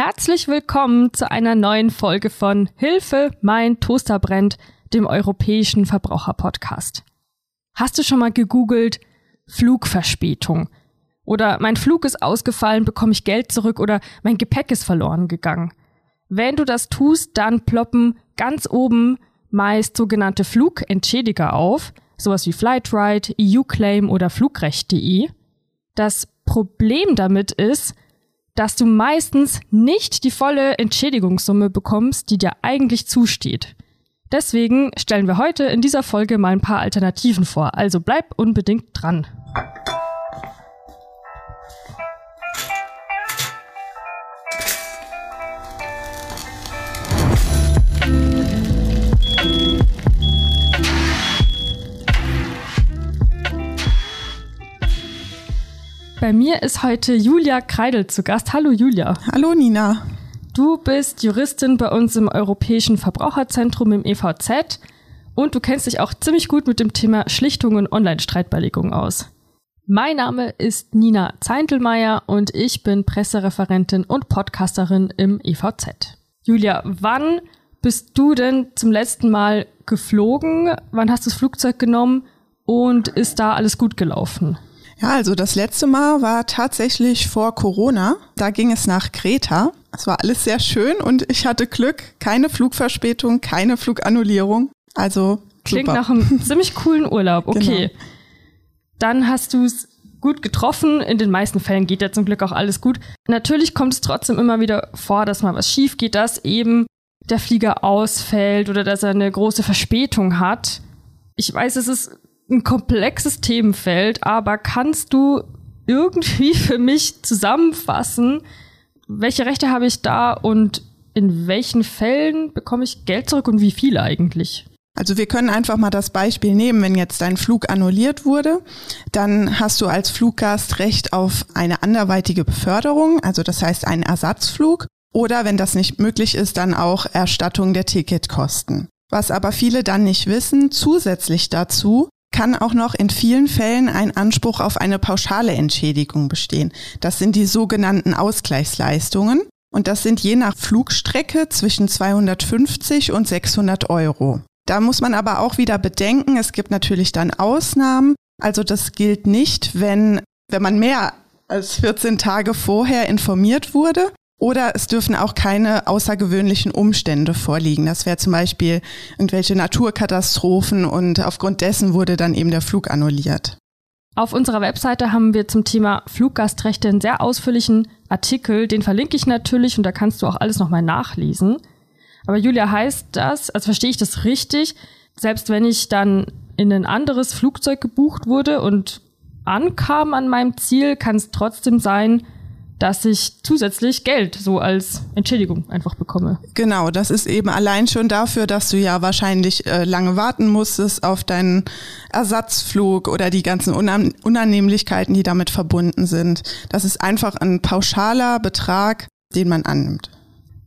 Herzlich willkommen zu einer neuen Folge von Hilfe, mein Toaster brennt, dem europäischen Verbraucherpodcast. Hast du schon mal gegoogelt Flugverspätung? Oder mein Flug ist ausgefallen, bekomme ich Geld zurück oder mein Gepäck ist verloren gegangen? Wenn du das tust, dann ploppen ganz oben meist sogenannte Flugentschädiger auf, sowas wie Flightride, EU-Claim oder Flugrecht.de. Das Problem damit ist, dass du meistens nicht die volle Entschädigungssumme bekommst, die dir eigentlich zusteht. Deswegen stellen wir heute in dieser Folge mal ein paar Alternativen vor, also bleib unbedingt dran. Bei mir ist heute Julia Kreidel zu Gast. Hallo Julia. Hallo Nina. Du bist Juristin bei uns im Europäischen Verbraucherzentrum im EVZ und du kennst dich auch ziemlich gut mit dem Thema Schlichtung und Online-Streitbeilegung aus. Mein Name ist Nina Zeintelmeier und ich bin Pressereferentin und Podcasterin im EVZ. Julia, wann bist du denn zum letzten Mal geflogen? Wann hast du das Flugzeug genommen? Und ist da alles gut gelaufen? Ja, also das letzte Mal war tatsächlich vor Corona. Da ging es nach Kreta. Es war alles sehr schön und ich hatte Glück. Keine Flugverspätung, keine Flugannullierung. Also Klingt super. nach einem ziemlich coolen Urlaub. Okay. Genau. Dann hast du es gut getroffen. In den meisten Fällen geht ja zum Glück auch alles gut. Natürlich kommt es trotzdem immer wieder vor, dass mal was schief geht, dass eben der Flieger ausfällt oder dass er eine große Verspätung hat. Ich weiß, es ist ein komplexes Themenfeld, aber kannst du irgendwie für mich zusammenfassen, welche Rechte habe ich da und in welchen Fällen bekomme ich Geld zurück und wie viel eigentlich? Also wir können einfach mal das Beispiel nehmen, wenn jetzt dein Flug annulliert wurde, dann hast du als Fluggast Recht auf eine anderweitige Beförderung, also das heißt einen Ersatzflug oder wenn das nicht möglich ist, dann auch Erstattung der Ticketkosten. Was aber viele dann nicht wissen, zusätzlich dazu kann auch noch in vielen Fällen ein Anspruch auf eine pauschale Entschädigung bestehen. Das sind die sogenannten Ausgleichsleistungen. Und das sind je nach Flugstrecke zwischen 250 und 600 Euro. Da muss man aber auch wieder bedenken, es gibt natürlich dann Ausnahmen. Also das gilt nicht, wenn, wenn man mehr als 14 Tage vorher informiert wurde. Oder es dürfen auch keine außergewöhnlichen Umstände vorliegen. Das wäre zum Beispiel irgendwelche Naturkatastrophen und aufgrund dessen wurde dann eben der Flug annulliert. Auf unserer Webseite haben wir zum Thema Fluggastrechte einen sehr ausführlichen Artikel. Den verlinke ich natürlich und da kannst du auch alles nochmal nachlesen. Aber Julia, heißt das, also verstehe ich das richtig, selbst wenn ich dann in ein anderes Flugzeug gebucht wurde und ankam an meinem Ziel, kann es trotzdem sein, dass ich zusätzlich Geld so als Entschädigung einfach bekomme. Genau, das ist eben allein schon dafür, dass du ja wahrscheinlich äh, lange warten musstest auf deinen Ersatzflug oder die ganzen Unann Unannehmlichkeiten, die damit verbunden sind. Das ist einfach ein pauschaler Betrag, den man annimmt.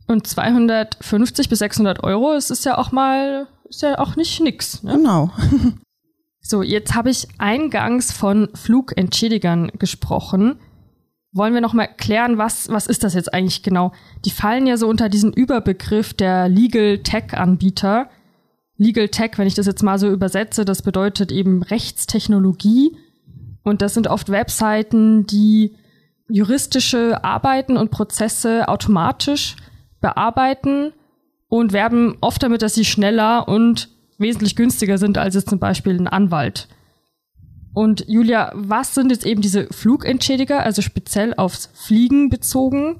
Und 250 bis 600 Euro, es ist ja auch mal, ist ja auch nicht nix. Ne? Genau. so, jetzt habe ich eingangs von Flugentschädigern gesprochen wollen wir noch mal klären, was, was ist das jetzt eigentlich genau? Die fallen ja so unter diesen Überbegriff der Legal Tech Anbieter. Legal Tech, wenn ich das jetzt mal so übersetze, das bedeutet eben Rechtstechnologie. Und das sind oft Webseiten, die juristische Arbeiten und Prozesse automatisch bearbeiten und werben oft damit, dass sie schneller und wesentlich günstiger sind als jetzt zum Beispiel ein Anwalt. Und Julia, was sind jetzt eben diese Flugentschädiger, also speziell aufs Fliegen bezogen?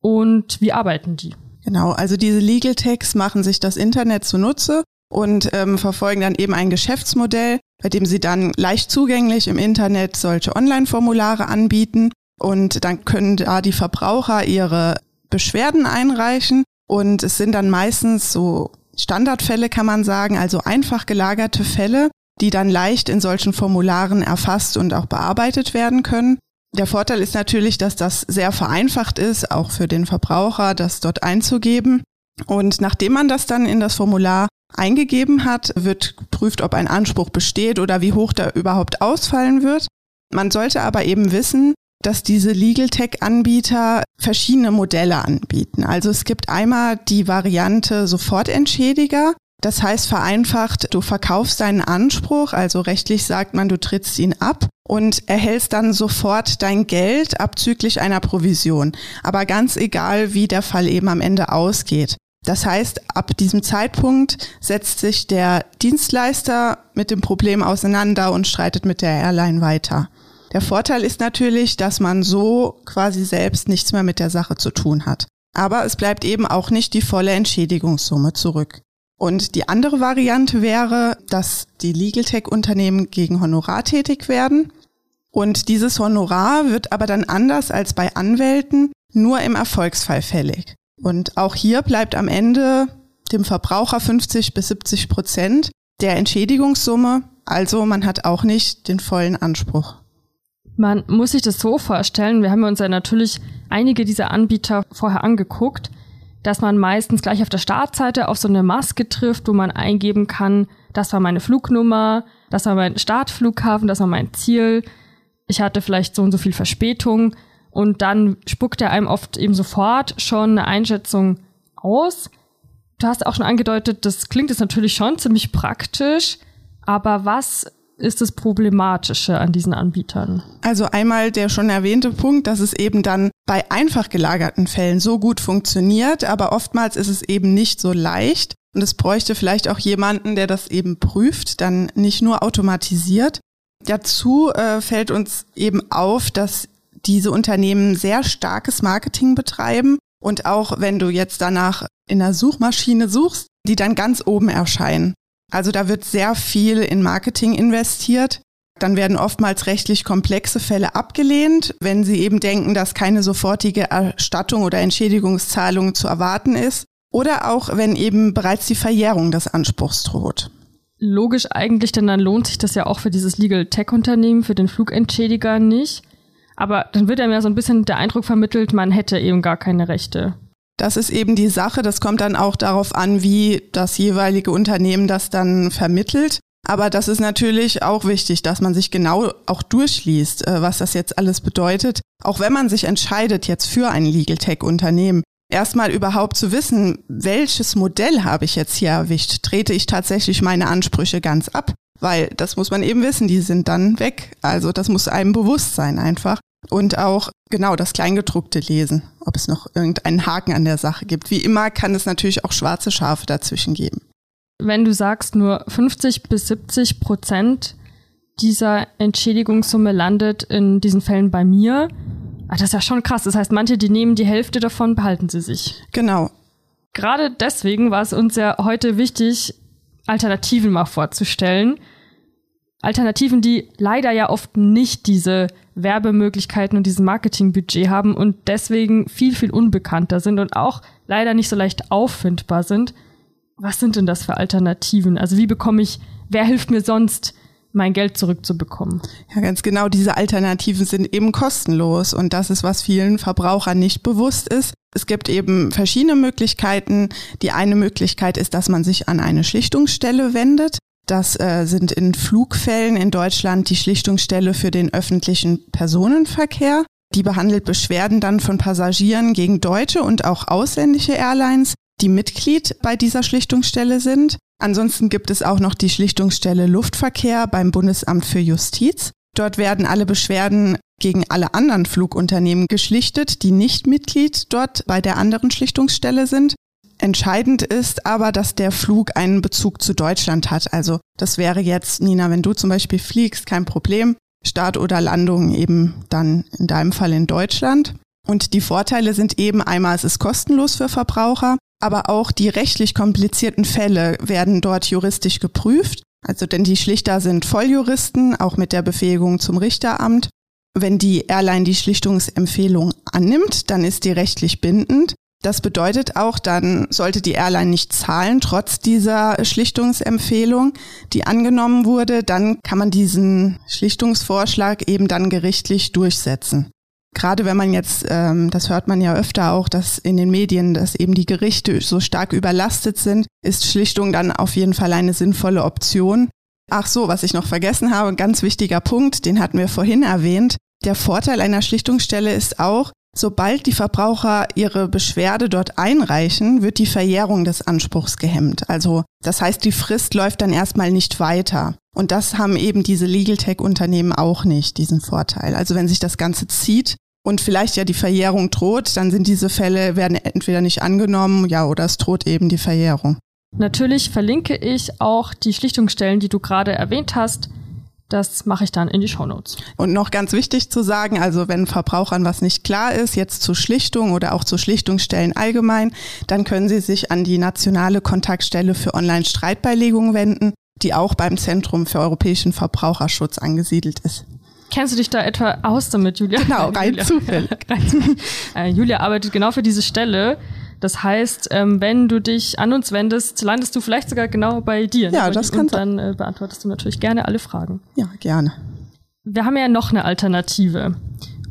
Und wie arbeiten die? Genau, also diese Legal Techs machen sich das Internet zunutze und ähm, verfolgen dann eben ein Geschäftsmodell, bei dem sie dann leicht zugänglich im Internet solche Online-Formulare anbieten. Und dann können da die Verbraucher ihre Beschwerden einreichen. Und es sind dann meistens so Standardfälle, kann man sagen, also einfach gelagerte Fälle, die dann leicht in solchen Formularen erfasst und auch bearbeitet werden können. Der Vorteil ist natürlich, dass das sehr vereinfacht ist, auch für den Verbraucher, das dort einzugeben. Und nachdem man das dann in das Formular eingegeben hat, wird geprüft, ob ein Anspruch besteht oder wie hoch der überhaupt ausfallen wird. Man sollte aber eben wissen, dass diese Legal Tech-Anbieter verschiedene Modelle anbieten. Also es gibt einmal die Variante Sofortentschädiger. Das heißt vereinfacht, du verkaufst deinen Anspruch, also rechtlich sagt man, du trittst ihn ab und erhältst dann sofort dein Geld abzüglich einer Provision. Aber ganz egal, wie der Fall eben am Ende ausgeht. Das heißt, ab diesem Zeitpunkt setzt sich der Dienstleister mit dem Problem auseinander und streitet mit der Airline weiter. Der Vorteil ist natürlich, dass man so quasi selbst nichts mehr mit der Sache zu tun hat. Aber es bleibt eben auch nicht die volle Entschädigungssumme zurück. Und die andere Variante wäre, dass die Legal Tech Unternehmen gegen Honorar tätig werden. Und dieses Honorar wird aber dann anders als bei Anwälten nur im Erfolgsfall fällig. Und auch hier bleibt am Ende dem Verbraucher 50 bis 70 Prozent der Entschädigungssumme. Also man hat auch nicht den vollen Anspruch. Man muss sich das so vorstellen, wir haben uns ja natürlich einige dieser Anbieter vorher angeguckt, dass man meistens gleich auf der Startseite auf so eine Maske trifft, wo man eingeben kann, das war meine Flugnummer, das war mein Startflughafen, das war mein Ziel, ich hatte vielleicht so und so viel Verspätung und dann spuckt er einem oft eben sofort schon eine Einschätzung aus. Du hast auch schon angedeutet, das klingt jetzt natürlich schon ziemlich praktisch, aber was ist das Problematische an diesen Anbietern? Also einmal der schon erwähnte Punkt, dass es eben dann bei einfach gelagerten Fällen so gut funktioniert, aber oftmals ist es eben nicht so leicht. Und es bräuchte vielleicht auch jemanden, der das eben prüft, dann nicht nur automatisiert. Dazu äh, fällt uns eben auf, dass diese Unternehmen sehr starkes Marketing betreiben und auch wenn du jetzt danach in der Suchmaschine suchst, die dann ganz oben erscheinen. Also da wird sehr viel in Marketing investiert. Dann werden oftmals rechtlich komplexe Fälle abgelehnt, wenn sie eben denken, dass keine sofortige Erstattung oder Entschädigungszahlung zu erwarten ist. Oder auch, wenn eben bereits die Verjährung des Anspruchs droht. Logisch eigentlich, denn dann lohnt sich das ja auch für dieses Legal Tech Unternehmen, für den Flugentschädiger nicht. Aber dann wird einem ja so ein bisschen der Eindruck vermittelt, man hätte eben gar keine Rechte. Das ist eben die Sache. Das kommt dann auch darauf an, wie das jeweilige Unternehmen das dann vermittelt. Aber das ist natürlich auch wichtig, dass man sich genau auch durchliest, äh, was das jetzt alles bedeutet. Auch wenn man sich entscheidet jetzt für ein Legal Tech Unternehmen, erstmal überhaupt zu wissen, welches Modell habe ich jetzt hier erwischt? Trete ich tatsächlich meine Ansprüche ganz ab? Weil das muss man eben wissen, die sind dann weg. Also das muss einem bewusst sein einfach. Und auch genau das Kleingedruckte lesen, ob es noch irgendeinen Haken an der Sache gibt. Wie immer kann es natürlich auch schwarze Schafe dazwischen geben. Wenn du sagst, nur 50 bis 70 Prozent dieser Entschädigungssumme landet in diesen Fällen bei mir, ah, das ist ja schon krass. Das heißt, manche, die nehmen die Hälfte davon, behalten sie sich. Genau. Gerade deswegen war es uns ja heute wichtig, Alternativen mal vorzustellen. Alternativen, die leider ja oft nicht diese Werbemöglichkeiten und dieses Marketingbudget haben und deswegen viel, viel unbekannter sind und auch leider nicht so leicht auffindbar sind. Was sind denn das für Alternativen? Also wie bekomme ich, wer hilft mir sonst, mein Geld zurückzubekommen? Ja, ganz genau. Diese Alternativen sind eben kostenlos und das ist, was vielen Verbrauchern nicht bewusst ist. Es gibt eben verschiedene Möglichkeiten. Die eine Möglichkeit ist, dass man sich an eine Schlichtungsstelle wendet. Das äh, sind in Flugfällen in Deutschland die Schlichtungsstelle für den öffentlichen Personenverkehr. Die behandelt Beschwerden dann von Passagieren gegen deutsche und auch ausländische Airlines, die Mitglied bei dieser Schlichtungsstelle sind. Ansonsten gibt es auch noch die Schlichtungsstelle Luftverkehr beim Bundesamt für Justiz. Dort werden alle Beschwerden gegen alle anderen Flugunternehmen geschlichtet, die nicht Mitglied dort bei der anderen Schlichtungsstelle sind. Entscheidend ist aber, dass der Flug einen Bezug zu Deutschland hat. Also das wäre jetzt, Nina, wenn du zum Beispiel fliegst, kein Problem. Start oder Landung eben dann in deinem Fall in Deutschland. Und die Vorteile sind eben einmal, es ist kostenlos für Verbraucher, aber auch die rechtlich komplizierten Fälle werden dort juristisch geprüft. Also denn die Schlichter sind Volljuristen, auch mit der Befähigung zum Richteramt. Wenn die Airline die Schlichtungsempfehlung annimmt, dann ist die rechtlich bindend. Das bedeutet auch, dann sollte die Airline nicht zahlen, trotz dieser Schlichtungsempfehlung, die angenommen wurde, dann kann man diesen Schlichtungsvorschlag eben dann gerichtlich durchsetzen. Gerade wenn man jetzt, ähm, das hört man ja öfter auch, dass in den Medien, dass eben die Gerichte so stark überlastet sind, ist Schlichtung dann auf jeden Fall eine sinnvolle Option. Ach so, was ich noch vergessen habe, ein ganz wichtiger Punkt, den hatten wir vorhin erwähnt. Der Vorteil einer Schlichtungsstelle ist auch, sobald die Verbraucher ihre Beschwerde dort einreichen, wird die Verjährung des Anspruchs gehemmt. Also das heißt, die Frist läuft dann erstmal nicht weiter. Und das haben eben diese Legal Tech Unternehmen auch nicht, diesen Vorteil. Also wenn sich das Ganze zieht, und vielleicht ja die Verjährung droht, dann sind diese Fälle, werden entweder nicht angenommen, ja, oder es droht eben die Verjährung. Natürlich verlinke ich auch die Schlichtungsstellen, die du gerade erwähnt hast. Das mache ich dann in die Shownotes. Und noch ganz wichtig zu sagen, also wenn Verbrauchern was nicht klar ist, jetzt zur Schlichtung oder auch zu Schlichtungsstellen allgemein, dann können sie sich an die nationale Kontaktstelle für Online-Streitbeilegung wenden, die auch beim Zentrum für europäischen Verbraucherschutz angesiedelt ist. Kennst du dich da etwa aus damit, Julia? Genau, rein Julia. zufällig. Äh, Julia arbeitet genau für diese Stelle. Das heißt, ähm, wenn du dich an uns wendest, landest du vielleicht sogar genau bei dir. Ja, das kann Und dann äh, beantwortest du natürlich gerne alle Fragen. Ja, gerne. Wir haben ja noch eine Alternative.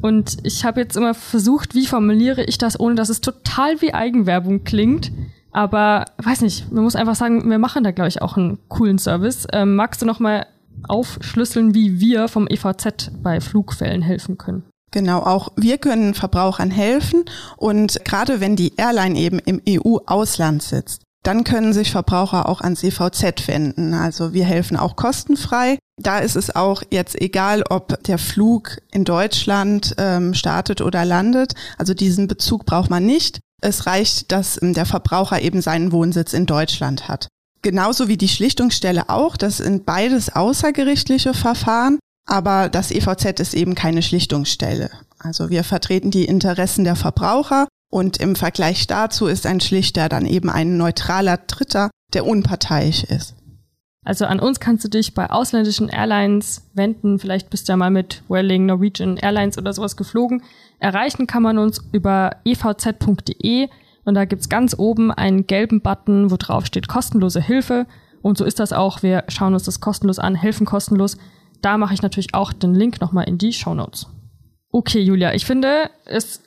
Und ich habe jetzt immer versucht, wie formuliere ich das, ohne dass es total wie Eigenwerbung klingt. Aber weiß nicht, man muss einfach sagen, wir machen da, glaube ich, auch einen coolen Service. Ähm, magst du noch mal aufschlüsseln, wie wir vom EVZ bei Flugfällen helfen können. Genau, auch wir können Verbrauchern helfen und gerade wenn die Airline eben im EU-Ausland sitzt, dann können sich Verbraucher auch ans EVZ wenden. Also wir helfen auch kostenfrei. Da ist es auch jetzt egal, ob der Flug in Deutschland ähm, startet oder landet. Also diesen Bezug braucht man nicht. Es reicht, dass ähm, der Verbraucher eben seinen Wohnsitz in Deutschland hat. Genauso wie die Schlichtungsstelle auch. Das sind beides außergerichtliche Verfahren. Aber das EVZ ist eben keine Schlichtungsstelle. Also wir vertreten die Interessen der Verbraucher und im Vergleich dazu ist ein Schlichter dann eben ein neutraler Dritter, der unparteiisch ist. Also an uns kannst du dich bei ausländischen Airlines wenden. Vielleicht bist du ja mal mit Welling, Norwegian Airlines oder sowas geflogen. Erreichen kann man uns über evz.de und da gibt's ganz oben einen gelben Button, wo drauf steht kostenlose Hilfe. Und so ist das auch. Wir schauen uns das kostenlos an, helfen kostenlos. Da mache ich natürlich auch den Link nochmal in die Show Notes. Okay, Julia, ich finde, es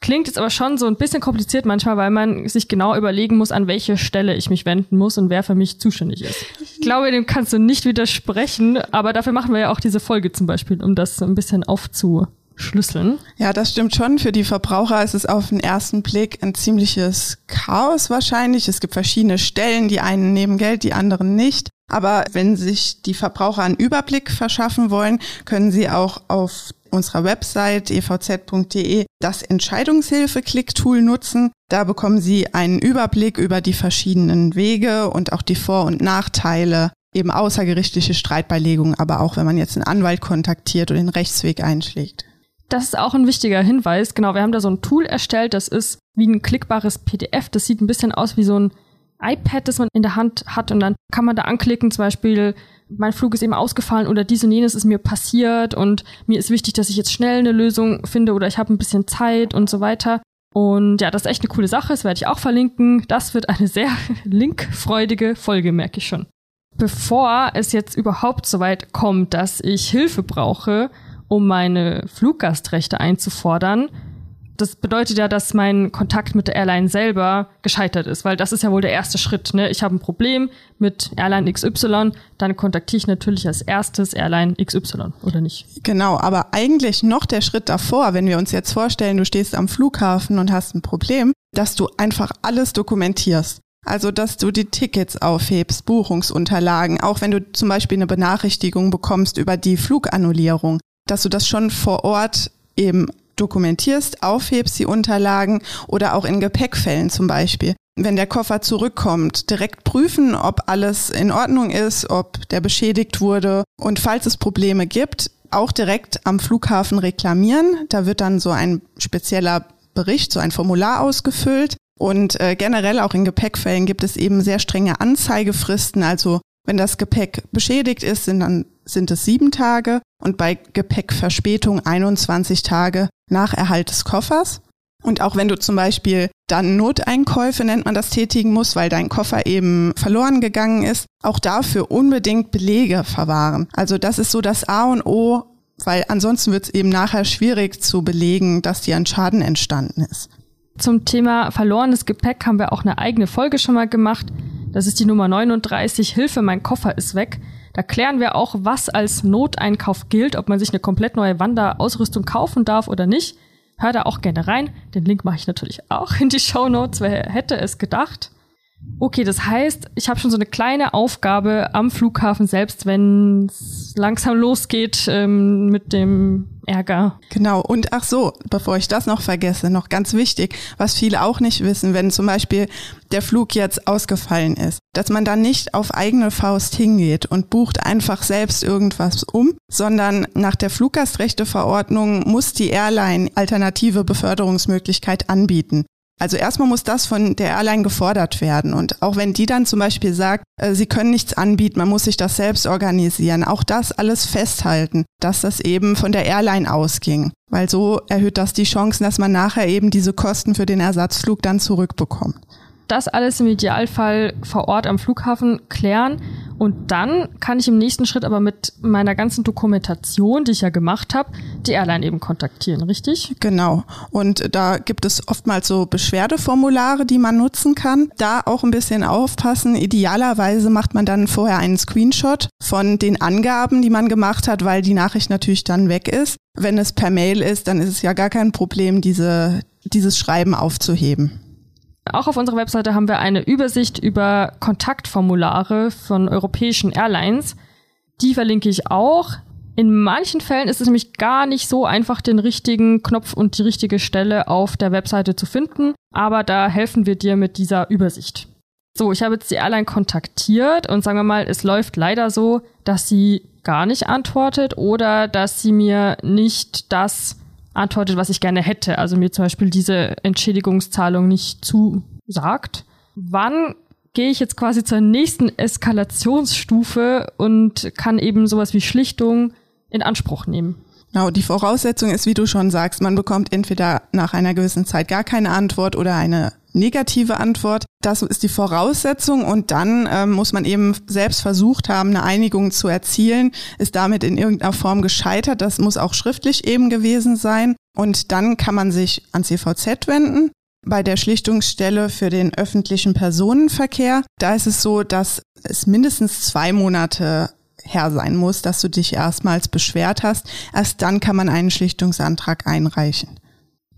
klingt jetzt aber schon so ein bisschen kompliziert manchmal, weil man sich genau überlegen muss, an welche Stelle ich mich wenden muss und wer für mich zuständig ist. Ich glaube, dem kannst du nicht widersprechen, aber dafür machen wir ja auch diese Folge zum Beispiel, um das ein bisschen aufzu Schlüsseln. Ja, das stimmt schon. Für die Verbraucher ist es auf den ersten Blick ein ziemliches Chaos wahrscheinlich. Es gibt verschiedene Stellen, die einen nehmen Geld, die anderen nicht. Aber wenn sich die Verbraucher einen Überblick verschaffen wollen, können sie auch auf unserer Website evz.de das Entscheidungshilfe-Klick-Tool nutzen. Da bekommen Sie einen Überblick über die verschiedenen Wege und auch die Vor- und Nachteile eben außergerichtliche Streitbeilegung, aber auch wenn man jetzt einen Anwalt kontaktiert oder den Rechtsweg einschlägt. Das ist auch ein wichtiger Hinweis. Genau, wir haben da so ein Tool erstellt, das ist wie ein klickbares PDF. Das sieht ein bisschen aus wie so ein iPad, das man in der Hand hat und dann kann man da anklicken, zum Beispiel, mein Flug ist eben ausgefallen oder dies und jenes ist mir passiert und mir ist wichtig, dass ich jetzt schnell eine Lösung finde oder ich habe ein bisschen Zeit und so weiter. Und ja, das ist echt eine coole Sache, das werde ich auch verlinken. Das wird eine sehr linkfreudige Folge, merke ich schon. Bevor es jetzt überhaupt so weit kommt, dass ich Hilfe brauche, um meine Fluggastrechte einzufordern. Das bedeutet ja, dass mein Kontakt mit der Airline selber gescheitert ist, weil das ist ja wohl der erste Schritt. Ne? Ich habe ein Problem mit Airline XY, dann kontaktiere ich natürlich als erstes Airline XY, oder nicht? Genau, aber eigentlich noch der Schritt davor, wenn wir uns jetzt vorstellen, du stehst am Flughafen und hast ein Problem, dass du einfach alles dokumentierst. Also, dass du die Tickets aufhebst, Buchungsunterlagen, auch wenn du zum Beispiel eine Benachrichtigung bekommst über die Flugannullierung, dass du das schon vor Ort eben dokumentierst, aufhebst die Unterlagen oder auch in Gepäckfällen zum Beispiel. Wenn der Koffer zurückkommt, direkt prüfen, ob alles in Ordnung ist, ob der beschädigt wurde und falls es Probleme gibt, auch direkt am Flughafen reklamieren. Da wird dann so ein spezieller Bericht, so ein Formular ausgefüllt. Und äh, generell auch in Gepäckfällen gibt es eben sehr strenge Anzeigefristen. Also wenn das Gepäck beschädigt ist, sind dann sind es sieben Tage und bei Gepäckverspätung 21 Tage nach Erhalt des Koffers. Und auch wenn du zum Beispiel dann Noteinkäufe, nennt man das, tätigen musst, weil dein Koffer eben verloren gegangen ist, auch dafür unbedingt Belege verwahren. Also das ist so das A und O, weil ansonsten wird es eben nachher schwierig zu belegen, dass dir ein Schaden entstanden ist. Zum Thema verlorenes Gepäck haben wir auch eine eigene Folge schon mal gemacht. Das ist die Nummer 39, Hilfe, mein Koffer ist weg. Da klären wir auch, was als Noteinkauf gilt, ob man sich eine komplett neue Wanderausrüstung kaufen darf oder nicht. Hör da auch gerne rein. Den Link mache ich natürlich auch in die Show Notes. Wer hätte es gedacht? Okay, das heißt, ich habe schon so eine kleine Aufgabe am Flughafen selbst, wenn es langsam losgeht ähm, mit dem Ärger. Genau, und ach so, bevor ich das noch vergesse, noch ganz wichtig, was viele auch nicht wissen, wenn zum Beispiel der Flug jetzt ausgefallen ist, dass man dann nicht auf eigene Faust hingeht und bucht einfach selbst irgendwas um, sondern nach der Fluggastrechteverordnung muss die Airline alternative Beförderungsmöglichkeit anbieten. Also erstmal muss das von der Airline gefordert werden. Und auch wenn die dann zum Beispiel sagt, äh, sie können nichts anbieten, man muss sich das selbst organisieren, auch das alles festhalten, dass das eben von der Airline ausging. Weil so erhöht das die Chancen, dass man nachher eben diese Kosten für den Ersatzflug dann zurückbekommt das alles im Idealfall vor Ort am Flughafen klären und dann kann ich im nächsten Schritt aber mit meiner ganzen Dokumentation, die ich ja gemacht habe, die Airline eben kontaktieren, richtig? Genau. Und da gibt es oftmals so Beschwerdeformulare, die man nutzen kann. Da auch ein bisschen aufpassen. Idealerweise macht man dann vorher einen Screenshot von den Angaben, die man gemacht hat, weil die Nachricht natürlich dann weg ist. Wenn es per Mail ist, dann ist es ja gar kein Problem, diese, dieses Schreiben aufzuheben. Auch auf unserer Webseite haben wir eine Übersicht über Kontaktformulare von europäischen Airlines. Die verlinke ich auch. In manchen Fällen ist es nämlich gar nicht so einfach, den richtigen Knopf und die richtige Stelle auf der Webseite zu finden, aber da helfen wir dir mit dieser Übersicht. So, ich habe jetzt die Airline kontaktiert und sagen wir mal, es läuft leider so, dass sie gar nicht antwortet oder dass sie mir nicht das antwortet, was ich gerne hätte. Also mir zum Beispiel diese Entschädigungszahlung nicht zusagt. Wann gehe ich jetzt quasi zur nächsten Eskalationsstufe und kann eben sowas wie Schlichtung in Anspruch nehmen? Genau, die Voraussetzung ist, wie du schon sagst, man bekommt entweder nach einer gewissen Zeit gar keine Antwort oder eine negative Antwort. Das ist die Voraussetzung und dann ähm, muss man eben selbst versucht haben, eine Einigung zu erzielen, ist damit in irgendeiner Form gescheitert. Das muss auch schriftlich eben gewesen sein und dann kann man sich ans CVZ wenden. Bei der Schlichtungsstelle für den öffentlichen Personenverkehr, da ist es so, dass es mindestens zwei Monate her sein muss, dass du dich erstmals beschwert hast. Erst dann kann man einen Schlichtungsantrag einreichen.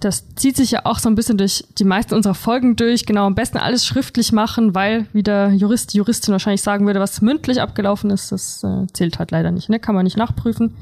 Das zieht sich ja auch so ein bisschen durch die meisten unserer Folgen durch. Genau, am besten alles schriftlich machen, weil, wie der Jurist, die Juristin wahrscheinlich sagen würde, was mündlich abgelaufen ist, das äh, zählt halt leider nicht, ne? Kann man nicht nachprüfen.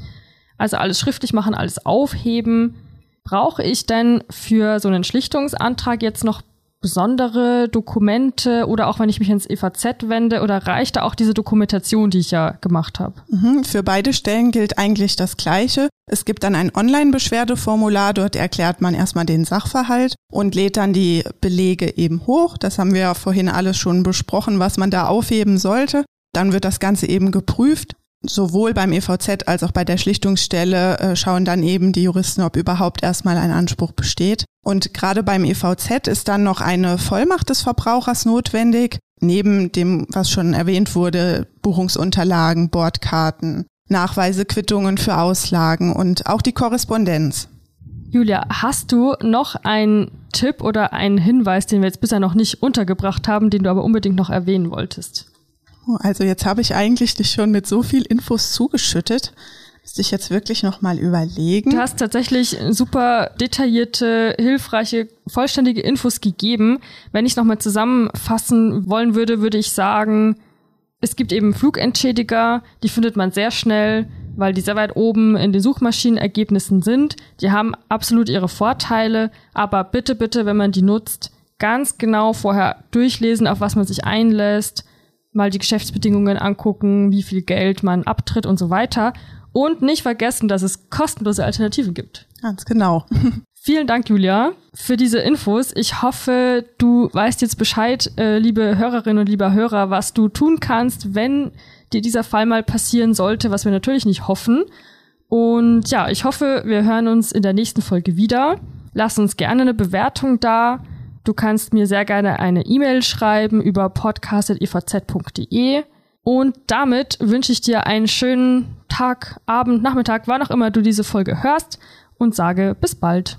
Also alles schriftlich machen, alles aufheben. Brauche ich denn für so einen Schlichtungsantrag jetzt noch besondere Dokumente oder auch wenn ich mich ins EVZ wende oder reicht da auch diese Dokumentation, die ich ja gemacht habe? Mhm, für beide Stellen gilt eigentlich das Gleiche. Es gibt dann ein Online-Beschwerdeformular, dort erklärt man erstmal den Sachverhalt und lädt dann die Belege eben hoch. Das haben wir ja vorhin alles schon besprochen, was man da aufheben sollte. Dann wird das Ganze eben geprüft sowohl beim EVZ als auch bei der Schlichtungsstelle äh, schauen dann eben die Juristen, ob überhaupt erstmal ein Anspruch besteht. Und gerade beim EVZ ist dann noch eine Vollmacht des Verbrauchers notwendig, neben dem, was schon erwähnt wurde, Buchungsunterlagen, Bordkarten, Nachweise, Quittungen für Auslagen und auch die Korrespondenz. Julia, hast du noch einen Tipp oder einen Hinweis, den wir jetzt bisher noch nicht untergebracht haben, den du aber unbedingt noch erwähnen wolltest? Also jetzt habe ich eigentlich dich schon mit so viel Infos zugeschüttet. Müsste ich jetzt wirklich nochmal überlegen. Du hast tatsächlich super detaillierte, hilfreiche, vollständige Infos gegeben. Wenn ich nochmal zusammenfassen wollen würde, würde ich sagen, es gibt eben Flugentschädiger, die findet man sehr schnell, weil die sehr weit oben in den Suchmaschinenergebnissen sind. Die haben absolut ihre Vorteile, aber bitte, bitte, wenn man die nutzt, ganz genau vorher durchlesen, auf was man sich einlässt mal die Geschäftsbedingungen angucken, wie viel Geld man abtritt und so weiter. Und nicht vergessen, dass es kostenlose Alternativen gibt. Ganz genau. Vielen Dank, Julia, für diese Infos. Ich hoffe, du weißt jetzt Bescheid, äh, liebe Hörerinnen und lieber Hörer, was du tun kannst, wenn dir dieser Fall mal passieren sollte, was wir natürlich nicht hoffen. Und ja, ich hoffe, wir hören uns in der nächsten Folge wieder. Lass uns gerne eine Bewertung da. Du kannst mir sehr gerne eine E-Mail schreiben über podcast.evz.de. Und damit wünsche ich dir einen schönen Tag, Abend, Nachmittag, wann auch immer du diese Folge hörst und sage bis bald.